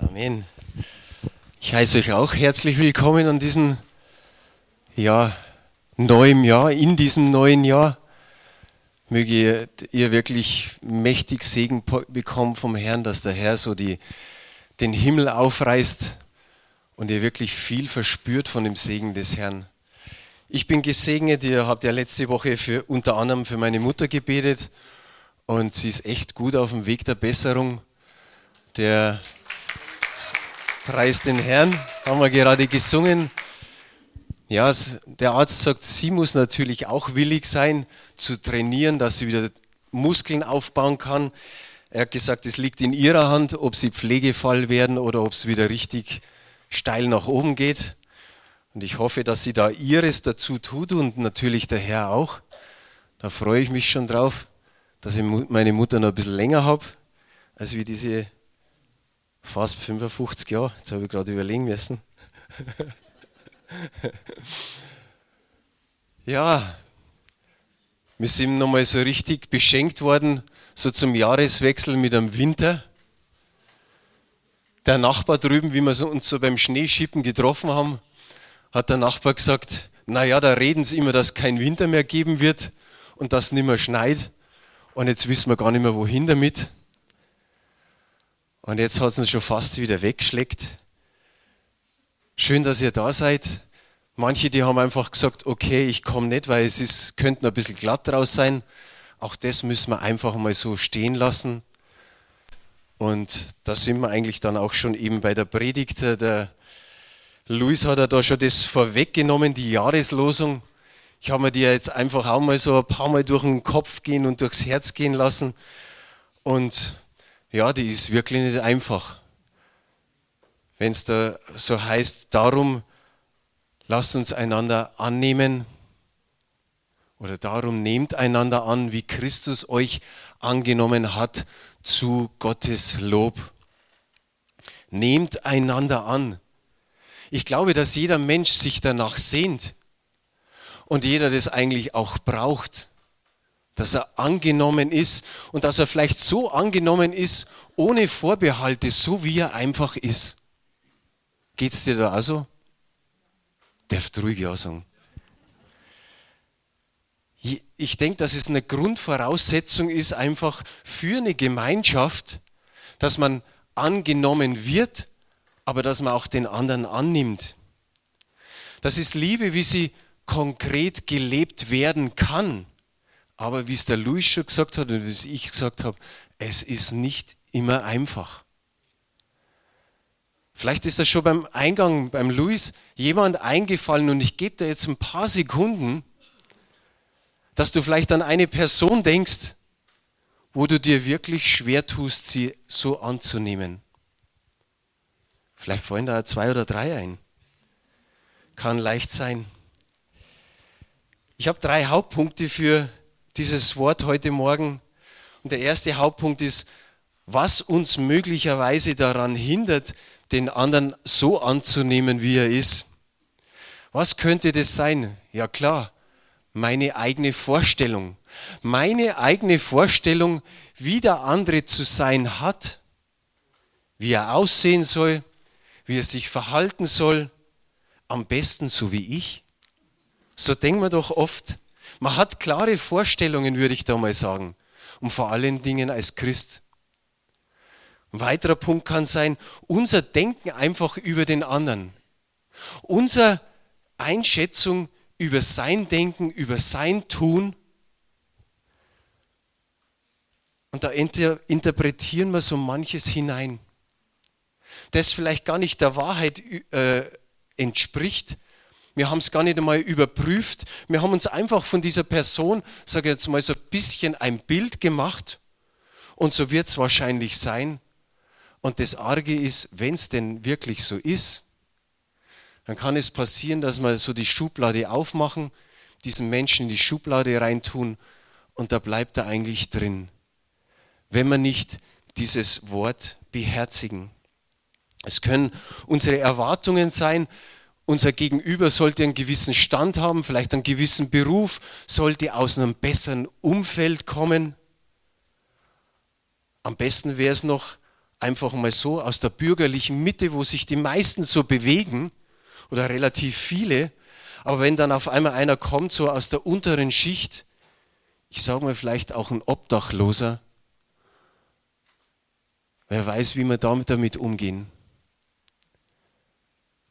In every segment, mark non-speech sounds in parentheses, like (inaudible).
Amen. Ich heiße euch auch herzlich willkommen an diesem ja, neuen Jahr, in diesem neuen Jahr. Möge ihr wirklich mächtig Segen bekommen vom Herrn, dass der Herr so die, den Himmel aufreißt und ihr wirklich viel verspürt von dem Segen des Herrn. Ich bin gesegnet, ihr habt ja letzte Woche für, unter anderem für meine Mutter gebetet und sie ist echt gut auf dem Weg der Besserung. Der Preis den Herrn, haben wir gerade gesungen. Ja, der Arzt sagt, sie muss natürlich auch willig sein zu trainieren, dass sie wieder Muskeln aufbauen kann. Er hat gesagt, es liegt in ihrer Hand, ob sie Pflegefall werden oder ob es wieder richtig steil nach oben geht. Und ich hoffe, dass sie da ihres dazu tut und natürlich der Herr auch. Da freue ich mich schon drauf, dass ich meine Mutter noch ein bisschen länger habe, als wie diese fast 55 Jahre. Jetzt habe ich gerade überlegen müssen. (laughs) ja, wir sind nochmal so richtig beschenkt worden, so zum Jahreswechsel mit einem Winter. Der Nachbar drüben, wie wir uns so beim Schneeschippen getroffen haben, hat der Nachbar gesagt, naja, da reden sie immer, dass es kein Winter mehr geben wird und dass es nicht mehr schneit. Und jetzt wissen wir gar nicht mehr, wohin damit. Und jetzt hat es uns schon fast wieder weggeschleckt. Schön, dass ihr da seid. Manche, die haben einfach gesagt, okay, ich komme nicht, weil es ist, könnte ein bisschen glatt draus sein. Auch das müssen wir einfach mal so stehen lassen. Und da sind wir eigentlich dann auch schon eben bei der Predigt. Der Luis hat ja da schon das vorweggenommen, die Jahreslosung. Ich habe mir die jetzt einfach auch mal so ein paar Mal durch den Kopf gehen und durchs Herz gehen lassen. Und ja, die ist wirklich nicht einfach. Wenn es da so heißt, darum lasst uns einander annehmen oder darum nehmt einander an, wie Christus euch angenommen hat zu Gottes Lob. Nehmt einander an. Ich glaube, dass jeder Mensch sich danach sehnt und jeder das eigentlich auch braucht dass er angenommen ist und dass er vielleicht so angenommen ist, ohne Vorbehalte, so wie er einfach ist. Geht's dir da also? Darfst ruhig ja sagen. Ich denke, dass es eine Grundvoraussetzung ist, einfach für eine Gemeinschaft, dass man angenommen wird, aber dass man auch den anderen annimmt. Das ist Liebe, wie sie konkret gelebt werden kann. Aber wie es der Luis schon gesagt hat und wie es ich gesagt habe, es ist nicht immer einfach. Vielleicht ist das schon beim Eingang, beim Luis, jemand eingefallen und ich gebe dir jetzt ein paar Sekunden, dass du vielleicht an eine Person denkst, wo du dir wirklich schwer tust, sie so anzunehmen. Vielleicht fallen da zwei oder drei ein. Kann leicht sein. Ich habe drei Hauptpunkte für dieses Wort heute Morgen. Und der erste Hauptpunkt ist, was uns möglicherweise daran hindert, den anderen so anzunehmen, wie er ist. Was könnte das sein? Ja klar, meine eigene Vorstellung. Meine eigene Vorstellung, wie der andere zu sein hat, wie er aussehen soll, wie er sich verhalten soll, am besten so wie ich. So denken wir doch oft. Man hat klare Vorstellungen, würde ich da mal sagen. Und vor allen Dingen als Christ. Ein weiterer Punkt kann sein, unser Denken einfach über den anderen. Unsere Einschätzung über sein Denken, über sein Tun. Und da inter interpretieren wir so manches hinein, das vielleicht gar nicht der Wahrheit äh, entspricht, wir haben es gar nicht einmal überprüft. Wir haben uns einfach von dieser Person, sage ich jetzt mal, so ein bisschen ein Bild gemacht. Und so wird es wahrscheinlich sein. Und das Arge ist, wenn es denn wirklich so ist, dann kann es passieren, dass wir so die Schublade aufmachen, diesen Menschen in die Schublade reintun und da bleibt er eigentlich drin. Wenn wir nicht dieses Wort beherzigen. Es können unsere Erwartungen sein, unser Gegenüber sollte einen gewissen Stand haben, vielleicht einen gewissen Beruf, sollte aus einem besseren Umfeld kommen. Am besten wäre es noch einfach mal so aus der bürgerlichen Mitte, wo sich die meisten so bewegen, oder relativ viele, aber wenn dann auf einmal einer kommt, so aus der unteren Schicht, ich sage mal vielleicht auch ein Obdachloser, wer weiß, wie wir damit, damit umgehen.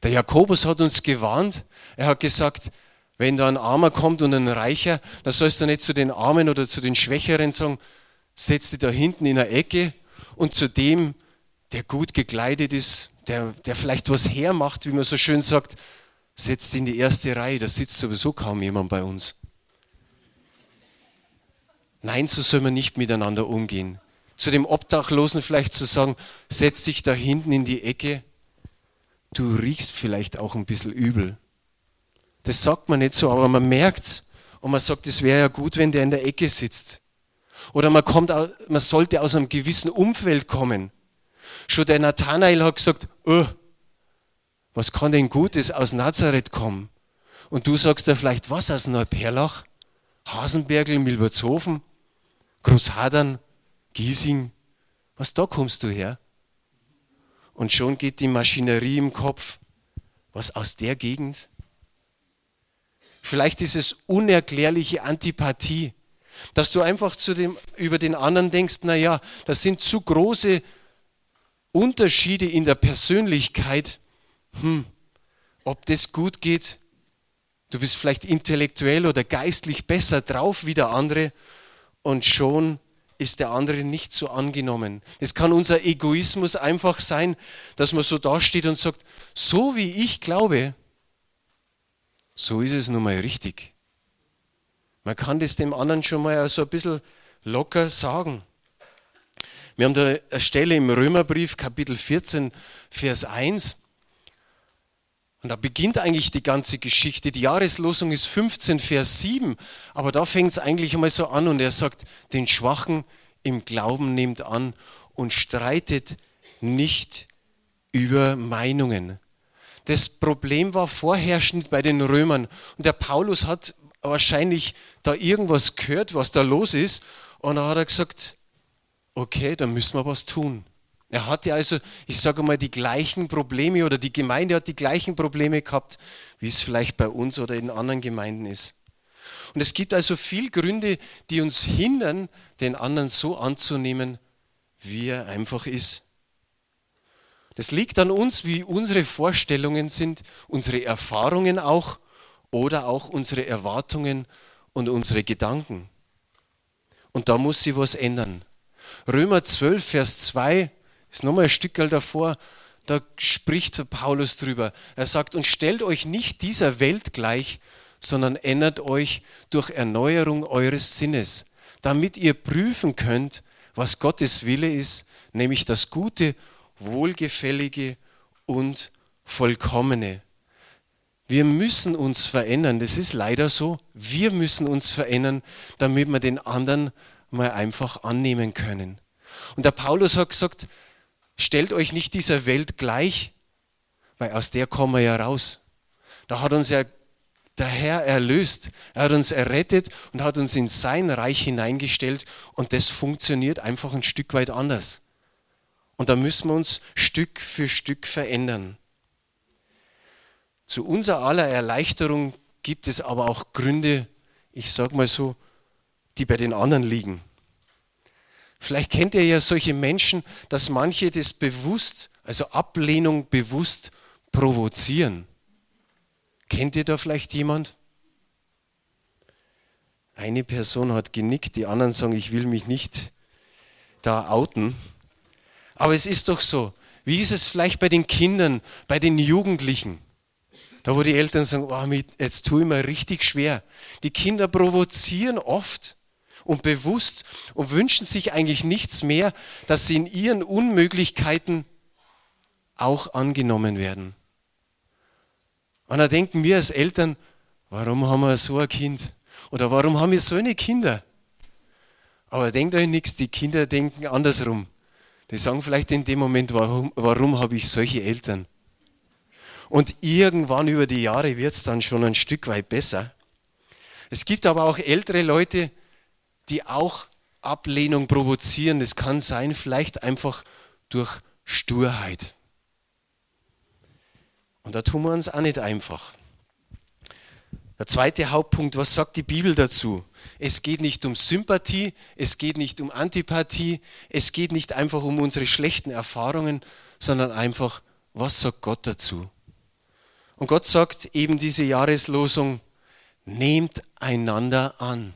Der Jakobus hat uns gewarnt, er hat gesagt, wenn da ein Armer kommt und ein Reicher, dann sollst du nicht zu den Armen oder zu den Schwächeren sagen, setz dich da hinten in der Ecke und zu dem, der gut gekleidet ist, der, der vielleicht was hermacht, wie man so schön sagt, setzt in die erste Reihe, da sitzt sowieso kaum jemand bei uns. Nein, so soll man nicht miteinander umgehen. Zu dem Obdachlosen vielleicht zu sagen, setz dich da hinten in die Ecke, du riechst vielleicht auch ein bisschen übel. Das sagt man nicht so, aber man merkt's. Und man sagt, es wäre ja gut, wenn der in der Ecke sitzt. Oder man, kommt, man sollte aus einem gewissen Umfeld kommen. Schon der Nathanael hat gesagt, oh, was kann denn Gutes aus Nazareth kommen? Und du sagst da vielleicht, was aus Neuperlach? Hasenbergel, Milbertshofen, Großhadern, Giesing, was da kommst du her? Und schon geht die Maschinerie im Kopf, was aus der Gegend? Vielleicht ist es unerklärliche Antipathie, dass du einfach zu dem, über den anderen denkst, naja, das sind zu große Unterschiede in der Persönlichkeit, hm, ob das gut geht. Du bist vielleicht intellektuell oder geistlich besser drauf wie der andere und schon ist der andere nicht so angenommen. Es kann unser Egoismus einfach sein, dass man so dasteht und sagt, so wie ich glaube, so ist es nun mal richtig. Man kann das dem anderen schon mal so ein bisschen locker sagen. Wir haben da eine Stelle im Römerbrief, Kapitel 14, Vers 1. Und da beginnt eigentlich die ganze Geschichte. Die Jahreslosung ist 15, Vers 7. Aber da fängt es eigentlich einmal so an und er sagt, den Schwachen im Glauben nehmt an und streitet nicht über Meinungen. Das Problem war vorherrschend bei den Römern. Und der Paulus hat wahrscheinlich da irgendwas gehört, was da los ist. Und da hat er gesagt, okay, dann müssen wir was tun. Er hatte also, ich sage mal, die gleichen Probleme oder die Gemeinde hat die gleichen Probleme gehabt, wie es vielleicht bei uns oder in anderen Gemeinden ist. Und es gibt also viel Gründe, die uns hindern, den anderen so anzunehmen, wie er einfach ist. Das liegt an uns, wie unsere Vorstellungen sind, unsere Erfahrungen auch oder auch unsere Erwartungen und unsere Gedanken. Und da muss sich was ändern. Römer 12, Vers 2 ist nochmal ein Stück davor, da spricht Paulus drüber. Er sagt, und stellt euch nicht dieser Welt gleich, sondern ändert euch durch Erneuerung eures Sinnes, damit ihr prüfen könnt, was Gottes Wille ist, nämlich das Gute, Wohlgefällige und Vollkommene. Wir müssen uns verändern, das ist leider so. Wir müssen uns verändern, damit wir den anderen mal einfach annehmen können. Und der Paulus hat gesagt, stellt euch nicht dieser Welt gleich, weil aus der kommen wir ja raus. Da hat uns ja der Herr erlöst. Er hat uns errettet und hat uns in sein Reich hineingestellt und das funktioniert einfach ein Stück weit anders. Und da müssen wir uns Stück für Stück verändern. Zu unserer aller Erleichterung gibt es aber auch Gründe, ich sage mal so, die bei den anderen liegen. Vielleicht kennt ihr ja solche Menschen, dass manche das bewusst, also Ablehnung bewusst provozieren. Kennt ihr da vielleicht jemand? Eine Person hat genickt, die anderen sagen, ich will mich nicht da outen. Aber es ist doch so. Wie ist es vielleicht bei den Kindern, bei den Jugendlichen? Da wo die Eltern sagen, oh, jetzt tue ich mir richtig schwer. Die Kinder provozieren oft und bewusst und wünschen sich eigentlich nichts mehr, dass sie in ihren Unmöglichkeiten auch angenommen werden. Und da denken wir als Eltern, warum haben wir so ein Kind? Oder warum haben wir so eine Kinder? Aber denkt euch nichts, die Kinder denken andersrum. Die sagen vielleicht in dem Moment, warum, warum habe ich solche Eltern? Und irgendwann über die Jahre wird es dann schon ein Stück weit besser. Es gibt aber auch ältere Leute, die auch Ablehnung provozieren. Es kann sein, vielleicht einfach durch Sturheit. Und da tun wir uns auch nicht einfach. Der zweite Hauptpunkt, was sagt die Bibel dazu? Es geht nicht um Sympathie, es geht nicht um Antipathie, es geht nicht einfach um unsere schlechten Erfahrungen, sondern einfach, was sagt Gott dazu? Und Gott sagt eben diese Jahreslosung, nehmt einander an.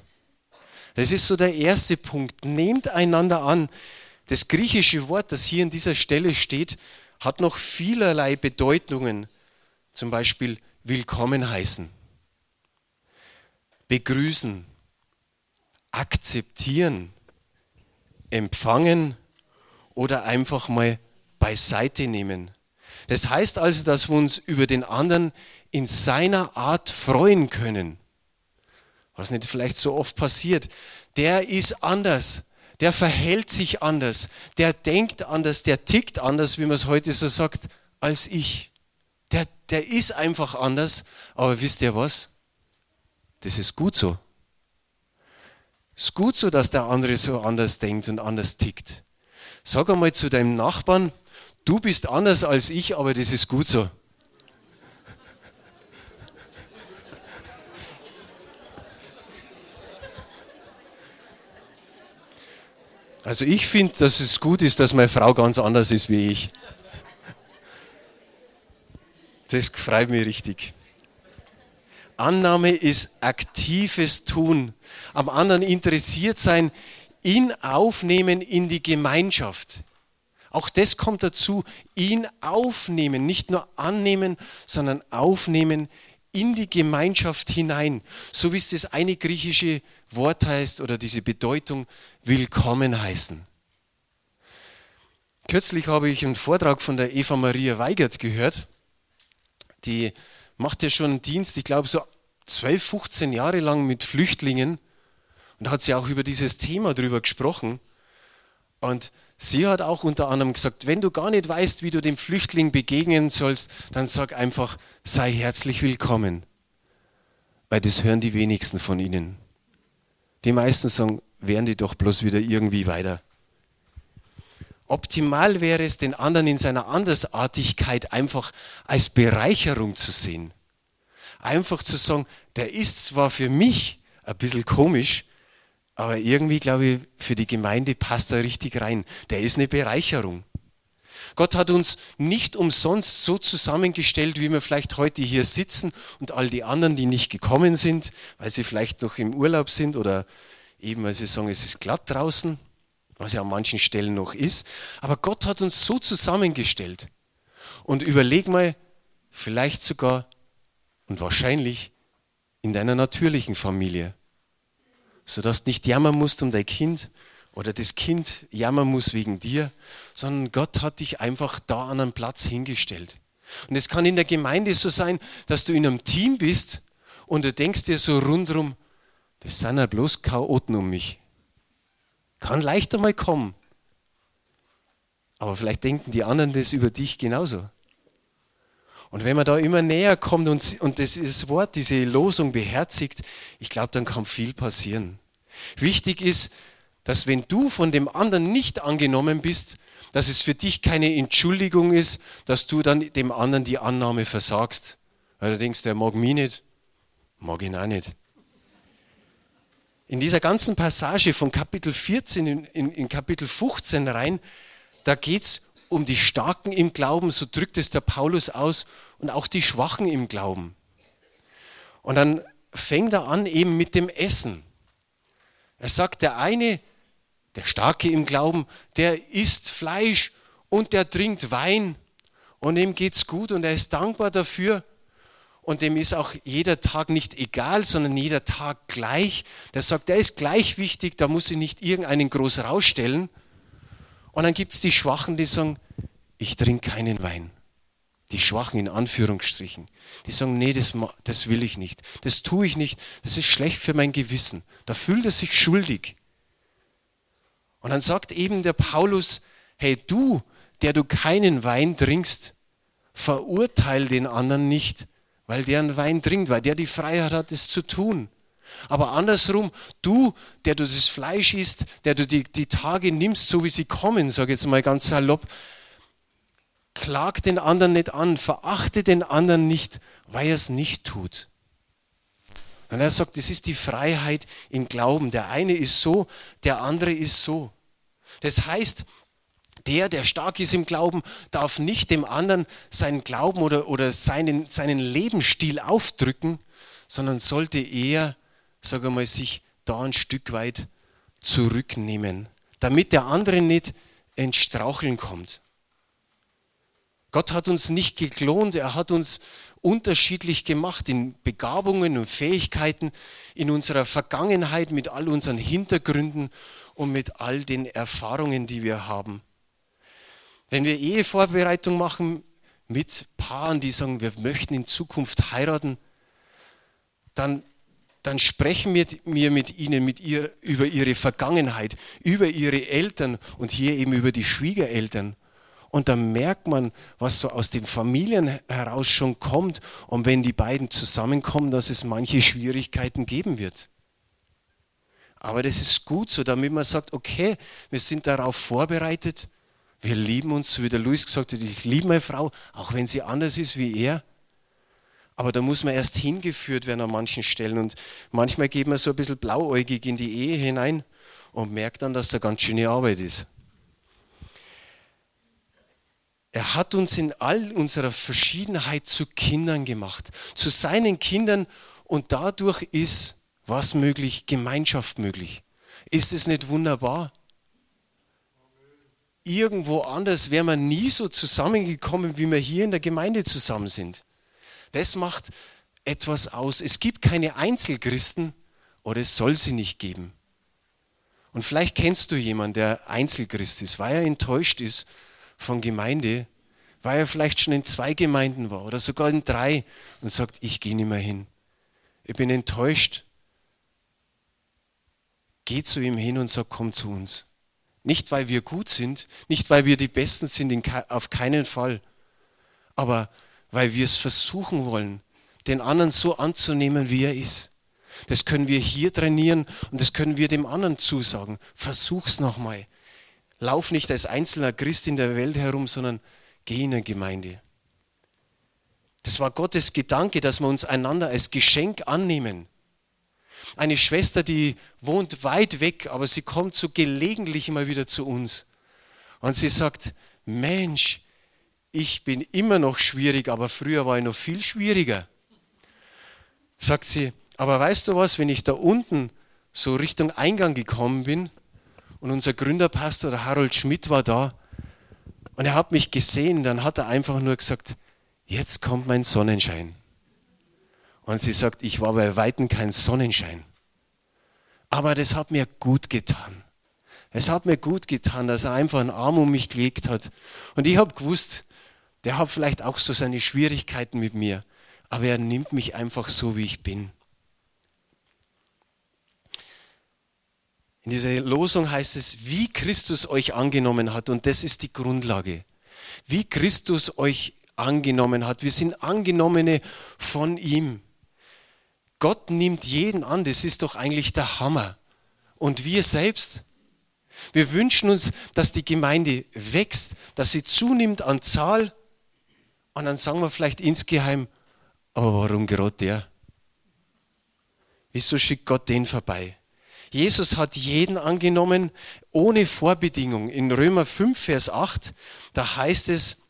Das ist so der erste Punkt, nehmt einander an. Das griechische Wort, das hier an dieser Stelle steht, hat noch vielerlei Bedeutungen, zum Beispiel willkommen heißen begrüßen, akzeptieren, empfangen oder einfach mal beiseite nehmen. Das heißt also, dass wir uns über den anderen in seiner Art freuen können. Was nicht vielleicht so oft passiert. Der ist anders, der verhält sich anders, der denkt anders, der tickt anders, wie man es heute so sagt, als ich. Der, der ist einfach anders, aber wisst ihr was? Das ist gut so. Es ist gut so, dass der andere so anders denkt und anders tickt. Sag einmal zu deinem Nachbarn, du bist anders als ich, aber das ist gut so. Also ich finde, dass es gut ist, dass meine Frau ganz anders ist wie ich. Das freut mich richtig. Annahme ist aktives Tun. Am anderen interessiert sein, ihn aufnehmen in die Gemeinschaft. Auch das kommt dazu, ihn aufnehmen, nicht nur annehmen, sondern aufnehmen in die Gemeinschaft hinein. So wie es das eine griechische Wort heißt oder diese Bedeutung willkommen heißen. Kürzlich habe ich einen Vortrag von der Eva Maria Weigert gehört. Die macht ja schon einen Dienst, ich glaube so 12, 15 Jahre lang mit Flüchtlingen und hat sie auch über dieses Thema drüber gesprochen. Und sie hat auch unter anderem gesagt, wenn du gar nicht weißt, wie du dem Flüchtling begegnen sollst, dann sag einfach, sei herzlich willkommen. Weil das hören die wenigsten von ihnen. Die meisten sagen, wären die doch bloß wieder irgendwie weiter. Optimal wäre es, den anderen in seiner Andersartigkeit einfach als Bereicherung zu sehen. Einfach zu sagen, der ist zwar für mich ein bisschen komisch, aber irgendwie glaube ich, für die Gemeinde passt er richtig rein. Der ist eine Bereicherung. Gott hat uns nicht umsonst so zusammengestellt, wie wir vielleicht heute hier sitzen und all die anderen, die nicht gekommen sind, weil sie vielleicht noch im Urlaub sind oder eben, weil sie sagen, es ist glatt draußen was ja an manchen Stellen noch ist. Aber Gott hat uns so zusammengestellt. Und überleg mal, vielleicht sogar und wahrscheinlich in deiner natürlichen Familie, sodass du nicht jammern musst um dein Kind oder das Kind jammern muss wegen dir, sondern Gott hat dich einfach da an einen Platz hingestellt. Und es kann in der Gemeinde so sein, dass du in einem Team bist und du denkst dir so rundrum, das sind ja bloß Chaoten um mich. Kann leichter mal kommen. Aber vielleicht denken die anderen das über dich genauso. Und wenn man da immer näher kommt und, und das Wort, diese Losung beherzigt, ich glaube, dann kann viel passieren. Wichtig ist, dass wenn du von dem anderen nicht angenommen bist, dass es für dich keine Entschuldigung ist, dass du dann dem anderen die Annahme versagst. Denkst, der mag mich nicht, mag ihn auch nicht. In dieser ganzen Passage von Kapitel 14 in, in, in Kapitel 15 rein, da geht es um die Starken im Glauben, so drückt es der Paulus aus, und auch die Schwachen im Glauben. Und dann fängt er an eben mit dem Essen. Er sagt, der eine, der Starke im Glauben, der isst Fleisch und der trinkt Wein und ihm geht's gut und er ist dankbar dafür und dem ist auch jeder Tag nicht egal, sondern jeder Tag gleich. Der sagt, der ist gleich wichtig, da muss ich nicht irgendeinen groß rausstellen. Und dann gibt es die Schwachen, die sagen, ich trinke keinen Wein. Die Schwachen in Anführungsstrichen. Die sagen, nee, das, das will ich nicht. Das tue ich nicht. Das ist schlecht für mein Gewissen. Da fühlt er sich schuldig. Und dann sagt eben der Paulus, hey du, der du keinen Wein trinkst, verurteil den anderen nicht, weil der einen Wein trinkt, weil der die Freiheit hat, es zu tun. Aber andersrum, du, der du das Fleisch isst, der du die, die Tage nimmst, so wie sie kommen, sage ich jetzt mal ganz salopp, klag den anderen nicht an, verachte den anderen nicht, weil er es nicht tut. Und er sagt, das ist die Freiheit im Glauben. Der eine ist so, der andere ist so. Das heißt, der, der stark ist im Glauben, darf nicht dem anderen seinen Glauben oder, oder seinen, seinen Lebensstil aufdrücken, sondern sollte eher, sage mal, sich da ein Stück weit zurücknehmen, damit der andere nicht ins Straucheln kommt. Gott hat uns nicht geklont, er hat uns unterschiedlich gemacht in Begabungen und Fähigkeiten, in unserer Vergangenheit mit all unseren Hintergründen und mit all den Erfahrungen, die wir haben. Wenn wir Ehevorbereitung machen mit Paaren, die sagen, wir möchten in Zukunft heiraten, dann, dann sprechen wir, mit ihnen mit ihr, über ihre Vergangenheit, über ihre Eltern und hier eben über die Schwiegereltern. Und dann merkt man, was so aus den Familien heraus schon kommt. Und wenn die beiden zusammenkommen, dass es manche Schwierigkeiten geben wird. Aber das ist gut so, damit man sagt, okay, wir sind darauf vorbereitet. Wir lieben uns, so wie der Luis gesagt hat, ich liebe meine Frau, auch wenn sie anders ist wie er. Aber da muss man erst hingeführt werden an manchen Stellen. Und manchmal geht man so ein bisschen blauäugig in die Ehe hinein und merkt dann, dass da ganz schöne Arbeit ist. Er hat uns in all unserer Verschiedenheit zu Kindern gemacht, zu seinen Kindern und dadurch ist was möglich? Gemeinschaft möglich. Ist es nicht wunderbar? Irgendwo anders wäre man nie so zusammengekommen, wie wir hier in der Gemeinde zusammen sind. Das macht etwas aus. Es gibt keine Einzelchristen oder es soll sie nicht geben. Und vielleicht kennst du jemanden, der Einzelchrist ist, weil er enttäuscht ist von Gemeinde, weil er vielleicht schon in zwei Gemeinden war oder sogar in drei und sagt, ich gehe nicht mehr hin. Ich bin enttäuscht. Geh zu ihm hin und sag, komm zu uns. Nicht, weil wir gut sind, nicht, weil wir die Besten sind, auf keinen Fall, aber weil wir es versuchen wollen, den anderen so anzunehmen, wie er ist. Das können wir hier trainieren und das können wir dem anderen zusagen. Versuch's nochmal. Lauf nicht als einzelner Christ in der Welt herum, sondern geh in eine Gemeinde. Das war Gottes Gedanke, dass wir uns einander als Geschenk annehmen. Eine Schwester, die wohnt weit weg, aber sie kommt so gelegentlich immer wieder zu uns. Und sie sagt, Mensch, ich bin immer noch schwierig, aber früher war ich noch viel schwieriger. Sagt sie, aber weißt du was, wenn ich da unten so Richtung Eingang gekommen bin, und unser Gründerpastor, der Harold Schmidt, war da. Und er hat mich gesehen, dann hat er einfach nur gesagt, jetzt kommt mein Sonnenschein. Und sie sagt, ich war bei Weitem kein Sonnenschein. Aber das hat mir gut getan. Es hat mir gut getan, dass er einfach einen Arm um mich gelegt hat. Und ich habe gewusst, der hat vielleicht auch so seine Schwierigkeiten mit mir, aber er nimmt mich einfach so, wie ich bin. In dieser Losung heißt es, wie Christus euch angenommen hat. Und das ist die Grundlage. Wie Christus euch angenommen hat. Wir sind Angenommene von ihm. Gott nimmt jeden an. Das ist doch eigentlich der Hammer. Und wir selbst, wir wünschen uns, dass die Gemeinde wächst, dass sie zunimmt an Zahl. Und dann sagen wir vielleicht insgeheim, aber warum gerade der? Wieso schickt Gott den vorbei? Jesus hat jeden angenommen ohne Vorbedingung. In Römer 5, Vers 8, da heißt es,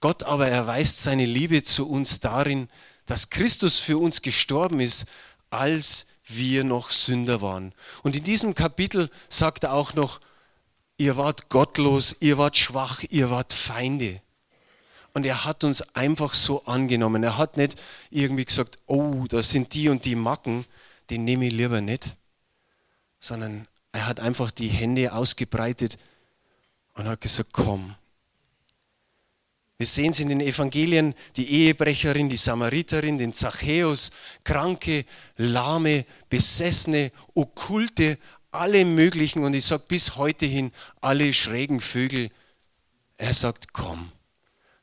Gott aber erweist seine Liebe zu uns darin, dass Christus für uns gestorben ist, als wir noch Sünder waren. Und in diesem Kapitel sagt er auch noch, ihr wart gottlos, ihr wart schwach, ihr wart Feinde. Und er hat uns einfach so angenommen. Er hat nicht irgendwie gesagt, oh, da sind die und die Macken, den nehme ich lieber nicht, sondern er hat einfach die Hände ausgebreitet und hat gesagt, komm. Wir sehen es in den Evangelien, die Ehebrecherin, die Samariterin, den Zachäus, Kranke, Lahme, Besessene, Okkulte, alle möglichen und ich sage bis heute hin, alle schrägen Vögel. Er sagt, komm,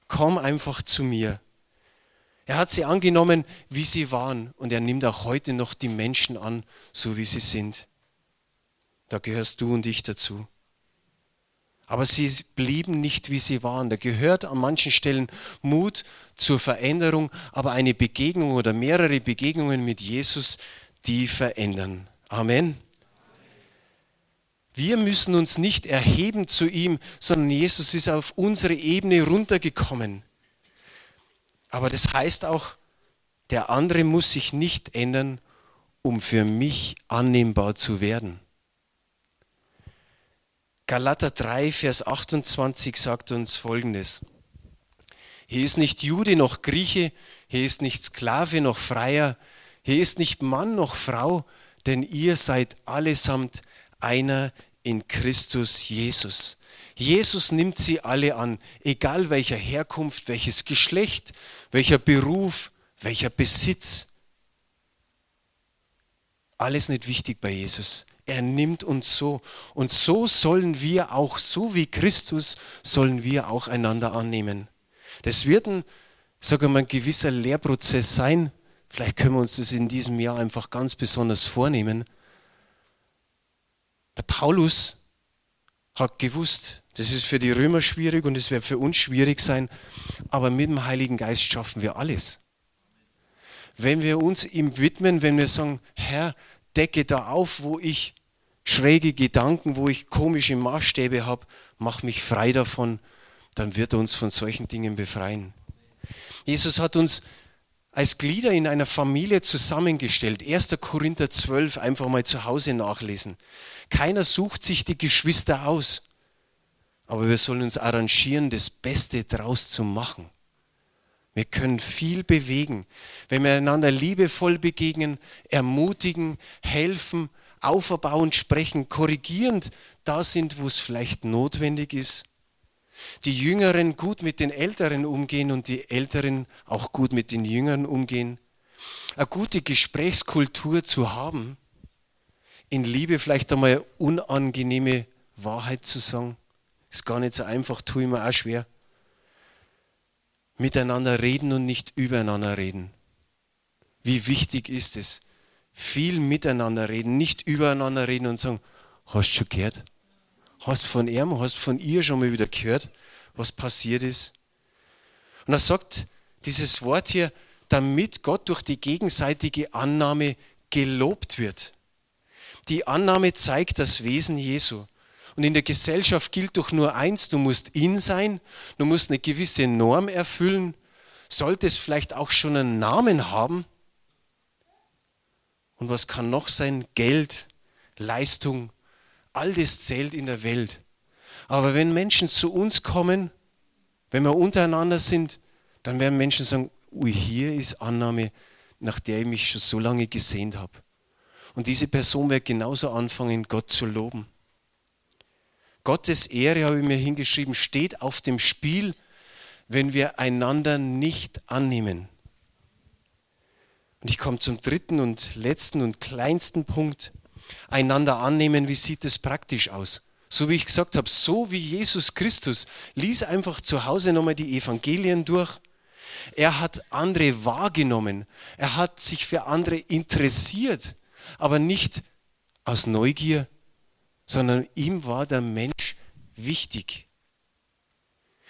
komm einfach zu mir. Er hat sie angenommen, wie sie waren. Und er nimmt auch heute noch die Menschen an, so wie sie sind. Da gehörst du und ich dazu. Aber sie blieben nicht, wie sie waren. Da gehört an manchen Stellen Mut zur Veränderung, aber eine Begegnung oder mehrere Begegnungen mit Jesus, die verändern. Amen. Wir müssen uns nicht erheben zu ihm, sondern Jesus ist auf unsere Ebene runtergekommen. Aber das heißt auch, der andere muss sich nicht ändern, um für mich annehmbar zu werden. Galater 3, Vers 28 sagt uns Folgendes. Hier ist nicht Jude noch Grieche, hier ist nicht Sklave noch Freier, hier ist nicht Mann noch Frau, denn ihr seid allesamt einer in Christus Jesus. Jesus nimmt sie alle an, egal welcher Herkunft, welches Geschlecht, welcher Beruf, welcher Besitz. Alles nicht wichtig bei Jesus. Er nimmt uns so. Und so sollen wir auch, so wie Christus, sollen wir auch einander annehmen. Das wird ein, sagen wir ein gewisser Lehrprozess sein. Vielleicht können wir uns das in diesem Jahr einfach ganz besonders vornehmen. Der Paulus hat gewusst, das ist für die Römer schwierig und es wird für uns schwierig sein, aber mit dem Heiligen Geist schaffen wir alles. Wenn wir uns ihm widmen, wenn wir sagen, Herr, decke da auf, wo ich schräge Gedanken, wo ich komische Maßstäbe habe, mach mich frei davon, dann wird er uns von solchen Dingen befreien. Jesus hat uns als Glieder in einer Familie zusammengestellt. 1. Korinther 12 einfach mal zu Hause nachlesen. Keiner sucht sich die Geschwister aus, aber wir sollen uns arrangieren, das Beste draus zu machen. Wir können viel bewegen, wenn wir einander liebevoll begegnen, ermutigen, helfen, auferbauend sprechen, korrigierend da sind, wo es vielleicht notwendig ist. Die Jüngeren gut mit den Älteren umgehen und die Älteren auch gut mit den Jüngern umgehen. Eine gute Gesprächskultur zu haben, in Liebe vielleicht einmal unangenehme Wahrheit zu sagen, ist gar nicht so einfach, tue ich mir auch schwer. Miteinander reden und nicht übereinander reden. Wie wichtig ist es, viel miteinander reden, nicht übereinander reden und sagen, hast du schon gehört? Hast du von ihm, hast von ihr schon mal wieder gehört, was passiert ist? Und er sagt dieses Wort hier, damit Gott durch die gegenseitige Annahme gelobt wird. Die Annahme zeigt das Wesen Jesu. Und in der Gesellschaft gilt doch nur eins, du musst ihn sein, du musst eine gewisse Norm erfüllen, solltest vielleicht auch schon einen Namen haben, und was kann noch sein? Geld, Leistung, all das zählt in der Welt. Aber wenn Menschen zu uns kommen, wenn wir untereinander sind, dann werden Menschen sagen, ui, hier ist Annahme, nach der ich mich schon so lange gesehnt habe. Und diese Person wird genauso anfangen, Gott zu loben. Gottes Ehre, habe ich mir hingeschrieben, steht auf dem Spiel, wenn wir einander nicht annehmen. Und ich komme zum dritten und letzten und kleinsten Punkt. Einander annehmen, wie sieht es praktisch aus? So wie ich gesagt habe, so wie Jesus Christus, lies einfach zu Hause nochmal die Evangelien durch. Er hat andere wahrgenommen. Er hat sich für andere interessiert, aber nicht aus Neugier, sondern ihm war der Mensch wichtig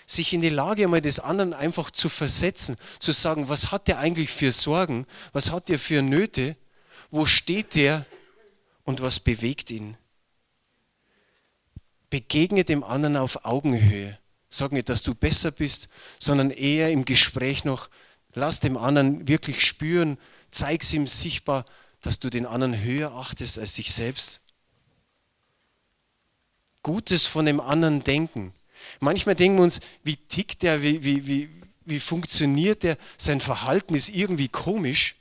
sich in die Lage einmal des anderen einfach zu versetzen, zu sagen, was hat der eigentlich für Sorgen, was hat der für Nöte, wo steht der und was bewegt ihn. Begegne dem anderen auf Augenhöhe. Sag nicht, dass du besser bist, sondern eher im Gespräch noch, lass dem anderen wirklich spüren, zeig es ihm sichtbar, dass du den anderen höher achtest als dich selbst. Gutes von dem anderen denken. Manchmal denken wir uns, wie tickt der, wie, wie, wie, wie funktioniert der, sein Verhalten ist irgendwie komisch.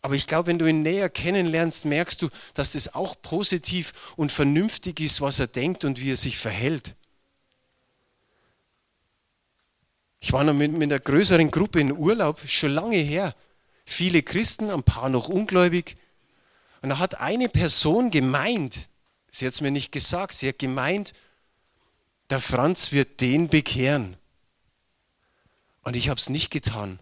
Aber ich glaube, wenn du ihn näher kennenlernst, merkst du, dass das auch positiv und vernünftig ist, was er denkt und wie er sich verhält. Ich war noch mit, mit einer größeren Gruppe in Urlaub, schon lange her. Viele Christen, ein paar noch ungläubig. Und da hat eine Person gemeint, sie hat es mir nicht gesagt, sie hat gemeint, der Franz wird den bekehren. Und ich habe es nicht getan.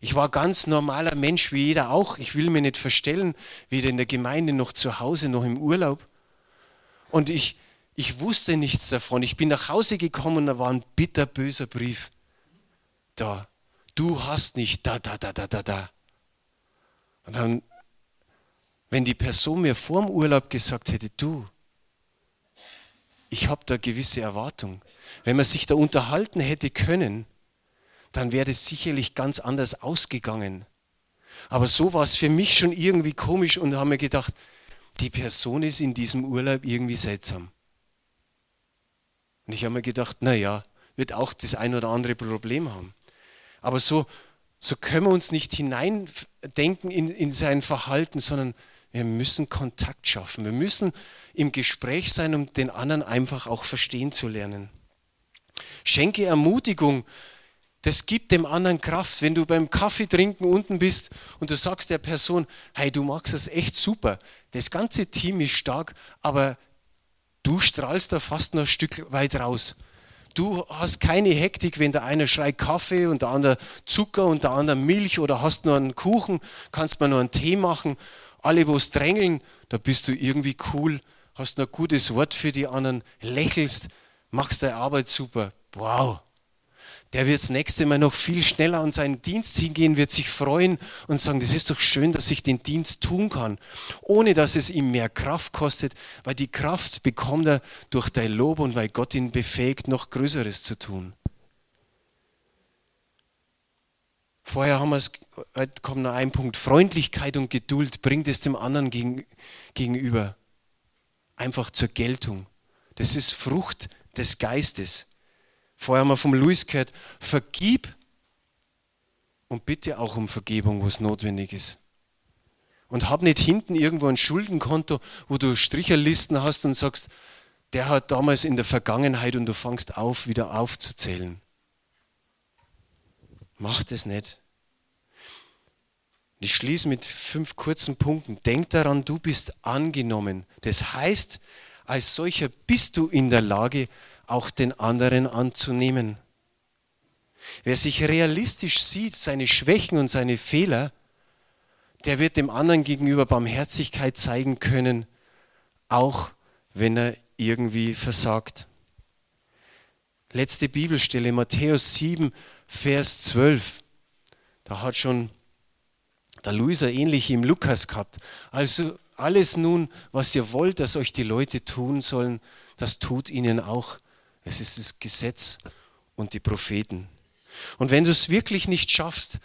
Ich war ganz normaler Mensch, wie jeder auch. Ich will mir nicht verstellen, weder in der Gemeinde noch zu Hause noch im Urlaub. Und ich, ich wusste nichts davon. Ich bin nach Hause gekommen und da war ein bitterböser Brief. Da, du hast nicht, da, da, da, da, da, da. Und dann, wenn die Person mir vor dem Urlaub gesagt hätte, du, ich habe da gewisse Erwartungen. Wenn man sich da unterhalten hätte können, dann wäre das sicherlich ganz anders ausgegangen. Aber so war es für mich schon irgendwie komisch und habe mir gedacht, die Person ist in diesem Urlaub irgendwie seltsam. Und ich habe mir gedacht, naja, wird auch das ein oder andere Problem haben. Aber so, so können wir uns nicht hineindenken in, in sein Verhalten, sondern wir müssen Kontakt schaffen. Wir müssen im Gespräch sein, um den anderen einfach auch verstehen zu lernen. Schenke Ermutigung. Das gibt dem anderen Kraft. Wenn du beim Kaffee trinken unten bist und du sagst der Person, hey, du magst das echt super. Das ganze Team ist stark, aber du strahlst da fast noch ein Stück weit raus. Du hast keine Hektik, wenn der eine schreit Kaffee und der andere Zucker und der andere Milch oder hast nur einen Kuchen, kannst mal nur einen Tee machen. Alle, wo es drängeln, da bist du irgendwie cool, hast ein gutes Wort für die anderen, lächelst, machst deine Arbeit super. Wow, der wird das nächste Mal noch viel schneller an seinen Dienst hingehen, wird sich freuen und sagen, das ist doch schön, dass ich den Dienst tun kann, ohne dass es ihm mehr Kraft kostet, weil die Kraft bekommt er durch dein Lob und weil Gott ihn befähigt, noch Größeres zu tun. Vorher haben wir es, heute kommt noch ein Punkt, Freundlichkeit und Geduld bringt es dem anderen gegenüber einfach zur Geltung. Das ist Frucht des Geistes. Vorher haben wir vom Luis gehört, vergib und bitte auch um Vergebung, wo es notwendig ist. Und hab nicht hinten irgendwo ein Schuldenkonto, wo du Stricherlisten hast und sagst, der hat damals in der Vergangenheit und du fangst auf, wieder aufzuzählen. Mach das nicht. Ich schließe mit fünf kurzen Punkten. Denk daran, du bist angenommen. Das heißt, als solcher bist du in der Lage, auch den anderen anzunehmen. Wer sich realistisch sieht, seine Schwächen und seine Fehler, der wird dem anderen gegenüber Barmherzigkeit zeigen können, auch wenn er irgendwie versagt. Letzte Bibelstelle, Matthäus 7, Vers 12. Da hat schon der Luisa ähnlich im Lukas gehabt. Also alles nun, was ihr wollt, dass euch die Leute tun sollen, das tut ihnen auch es ist das Gesetz und die Propheten. Und wenn du es wirklich nicht schaffst,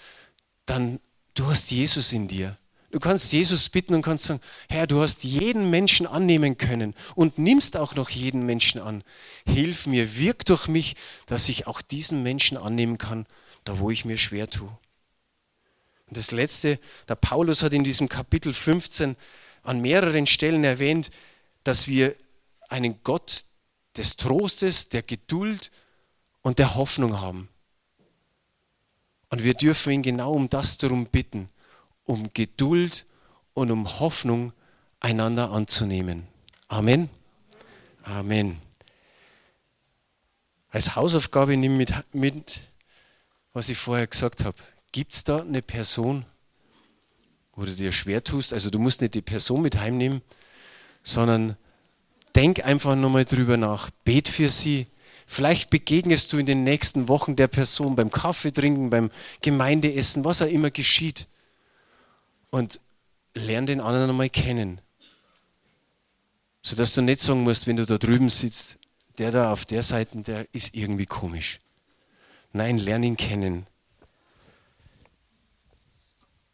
dann du hast Jesus in dir. Du kannst Jesus bitten und kannst sagen, Herr, du hast jeden Menschen annehmen können und nimmst auch noch jeden Menschen an. Hilf mir, wirk durch mich, dass ich auch diesen Menschen annehmen kann, da wo ich mir schwer tue. Und das Letzte, der Paulus hat in diesem Kapitel 15 an mehreren Stellen erwähnt, dass wir einen Gott des Trostes, der Geduld und der Hoffnung haben. Und wir dürfen ihn genau um das darum bitten, um Geduld und um Hoffnung einander anzunehmen. Amen. Amen. Als Hausaufgabe nimm mit, mit was ich vorher gesagt habe. Gibt es da eine Person, wo du dir schwer tust? Also du musst nicht die Person mit heimnehmen, sondern denk einfach nochmal drüber nach. Bet für sie. Vielleicht begegnest du in den nächsten Wochen der Person beim Kaffee trinken, beim Gemeindeessen, was auch immer geschieht. Und lern den anderen nochmal kennen. Sodass du nicht sagen musst, wenn du da drüben sitzt, der da auf der Seite, der ist irgendwie komisch. Nein, lern ihn kennen.